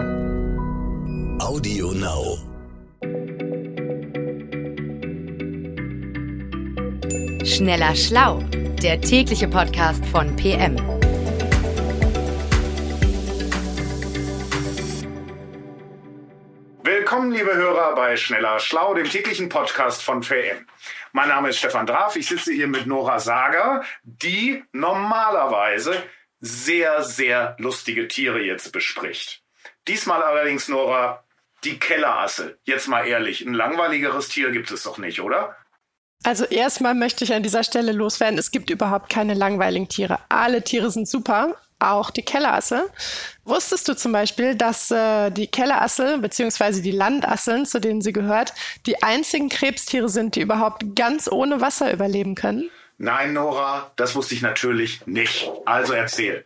Audio Now. Schneller Schlau, der tägliche Podcast von PM. Willkommen, liebe Hörer, bei Schneller Schlau, dem täglichen Podcast von PM. Mein Name ist Stefan Draf. Ich sitze hier mit Nora Sager, die normalerweise sehr, sehr lustige Tiere jetzt bespricht. Diesmal allerdings, Nora, die Kellerasse. Jetzt mal ehrlich, ein langweiligeres Tier gibt es doch nicht, oder? Also erstmal möchte ich an dieser Stelle loswerden, es gibt überhaupt keine langweiligen Tiere. Alle Tiere sind super, auch die Kellerasse. Wusstest du zum Beispiel, dass äh, die Kellerassel bzw. die Landasseln, zu denen sie gehört, die einzigen Krebstiere sind, die überhaupt ganz ohne Wasser überleben können? Nein, Nora, das wusste ich natürlich nicht. Also erzähl.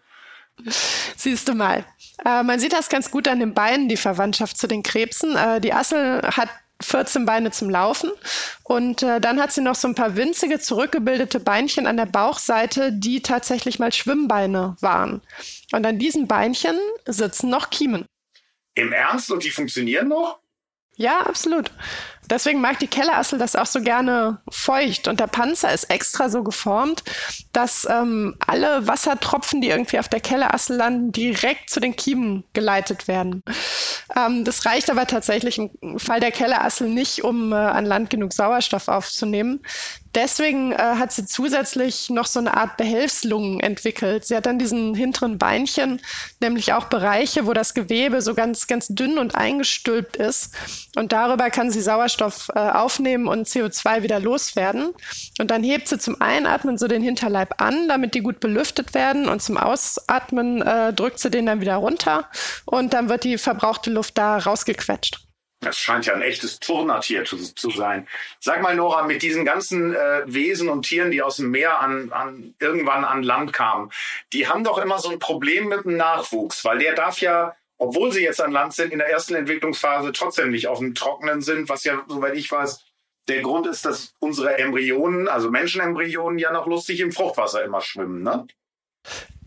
Siehst du mal. Äh, man sieht das ganz gut an den Beinen, die Verwandtschaft zu den Krebsen. Äh, die Assel hat 14 Beine zum Laufen. Und äh, dann hat sie noch so ein paar winzige zurückgebildete Beinchen an der Bauchseite, die tatsächlich mal Schwimmbeine waren. Und an diesen Beinchen sitzen noch Kiemen. Im Ernst? Und die funktionieren noch? Ja, absolut. Deswegen mag die Kellerassel das auch so gerne feucht. Und der Panzer ist extra so geformt, dass ähm, alle Wassertropfen, die irgendwie auf der Kellerassel landen, direkt zu den Kiemen geleitet werden. Ähm, das reicht aber tatsächlich im Fall der Kellerassel nicht, um äh, an Land genug Sauerstoff aufzunehmen. Deswegen äh, hat sie zusätzlich noch so eine Art Behelfslungen entwickelt. Sie hat an diesen hinteren Beinchen nämlich auch Bereiche, wo das Gewebe so ganz, ganz dünn und eingestülpt ist. Und darüber kann sie Sauerstoff äh, aufnehmen und CO2 wieder loswerden. Und dann hebt sie zum Einatmen so den Hinterleib an, damit die gut belüftet werden. Und zum Ausatmen äh, drückt sie den dann wieder runter. Und dann wird die verbrauchte Luft da rausgequetscht. Das scheint ja ein echtes Turnertier zu, zu sein. Sag mal, Nora, mit diesen ganzen äh, Wesen und Tieren, die aus dem Meer an, an irgendwann an Land kamen, die haben doch immer so ein Problem mit dem Nachwuchs, weil der darf ja, obwohl sie jetzt an Land sind, in der ersten Entwicklungsphase trotzdem nicht auf dem Trockenen sind, was ja, soweit ich weiß, der Grund ist, dass unsere Embryonen, also Menschenembryonen, ja noch lustig im Fruchtwasser immer schwimmen, ne?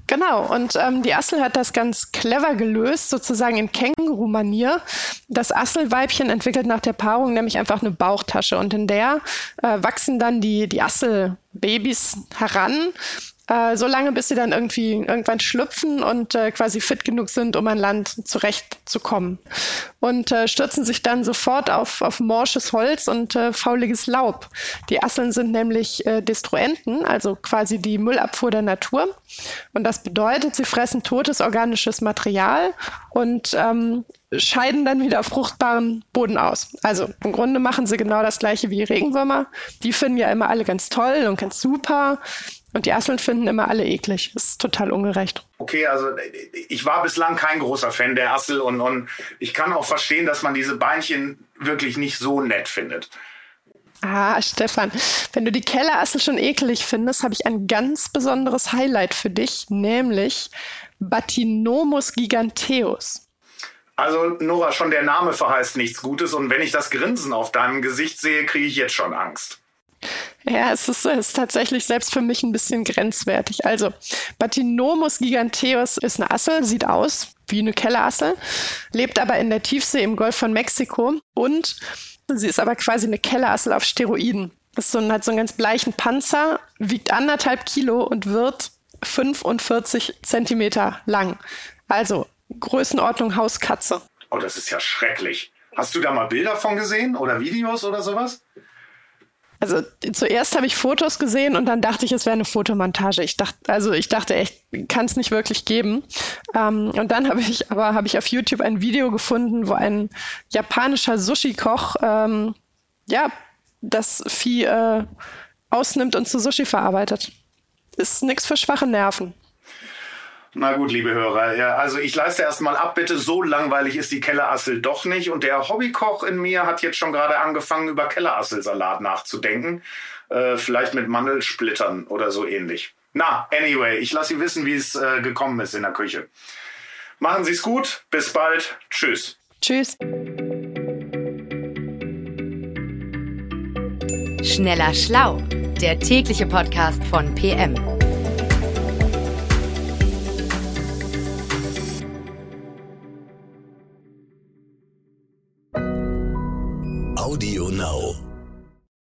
Genau, und ähm, die Assel hat das ganz clever gelöst, sozusagen in Känguru-Manier. Das Asselweibchen entwickelt nach der Paarung nämlich einfach eine Bauchtasche und in der äh, wachsen dann die, die Asselbabys heran äh, so lange, bis sie dann irgendwie irgendwann schlüpfen und äh, quasi fit genug sind, um an Land zurechtzukommen. Und äh, stürzen sich dann sofort auf, auf morsches Holz und äh, fauliges Laub. Die Asseln sind nämlich äh, Destruenten, also quasi die Müllabfuhr der Natur. Und das bedeutet, sie fressen totes organisches Material und ähm, scheiden dann wieder fruchtbaren Boden aus. Also im Grunde machen sie genau das gleiche wie Regenwürmer. Die finden ja immer alle ganz toll und ganz super. Und die Asseln finden immer alle eklig. Das ist total ungerecht. Okay, also ich war bislang kein großer Fan der Assel und, und ich kann auch verstehen, dass man diese Beinchen wirklich nicht so nett findet. Ah, Stefan, wenn du die Kellerassel schon eklig findest, habe ich ein ganz besonderes Highlight für dich, nämlich Batinomus giganteus. Also Nora, schon der Name verheißt nichts Gutes und wenn ich das Grinsen auf deinem Gesicht sehe, kriege ich jetzt schon Angst. Ja, es ist, es ist tatsächlich selbst für mich ein bisschen grenzwertig. Also, Batinomus giganteus ist eine Assel, sieht aus wie eine Kellerassel, lebt aber in der Tiefsee im Golf von Mexiko und sie ist aber quasi eine Kellerassel auf Steroiden. Das so, hat so einen ganz bleichen Panzer, wiegt anderthalb Kilo und wird 45 Zentimeter lang. Also Größenordnung Hauskatze. Oh, das ist ja schrecklich. Hast du da mal Bilder von gesehen oder Videos oder sowas? Also zuerst habe ich Fotos gesehen und dann dachte ich, es wäre eine Fotomontage. Ich dachte, also ich dachte echt, kann es nicht wirklich geben. Ähm, und dann habe ich aber habe ich auf YouTube ein Video gefunden, wo ein japanischer Sushi-Koch ähm, ja das Vieh äh, ausnimmt und zu Sushi verarbeitet. Ist nichts für schwache Nerven. Na gut, liebe Hörer, ja, also ich leiste erstmal ab, bitte, so langweilig ist die Kellerassel doch nicht. Und der Hobbykoch in mir hat jetzt schon gerade angefangen, über Kellerasselsalat nachzudenken. Äh, vielleicht mit Mandelsplittern oder so ähnlich. Na, anyway, ich lasse Sie wissen, wie es äh, gekommen ist in der Küche. Machen Sie es gut, bis bald, tschüss. Tschüss. Schneller Schlau, der tägliche Podcast von PM. Audio Now.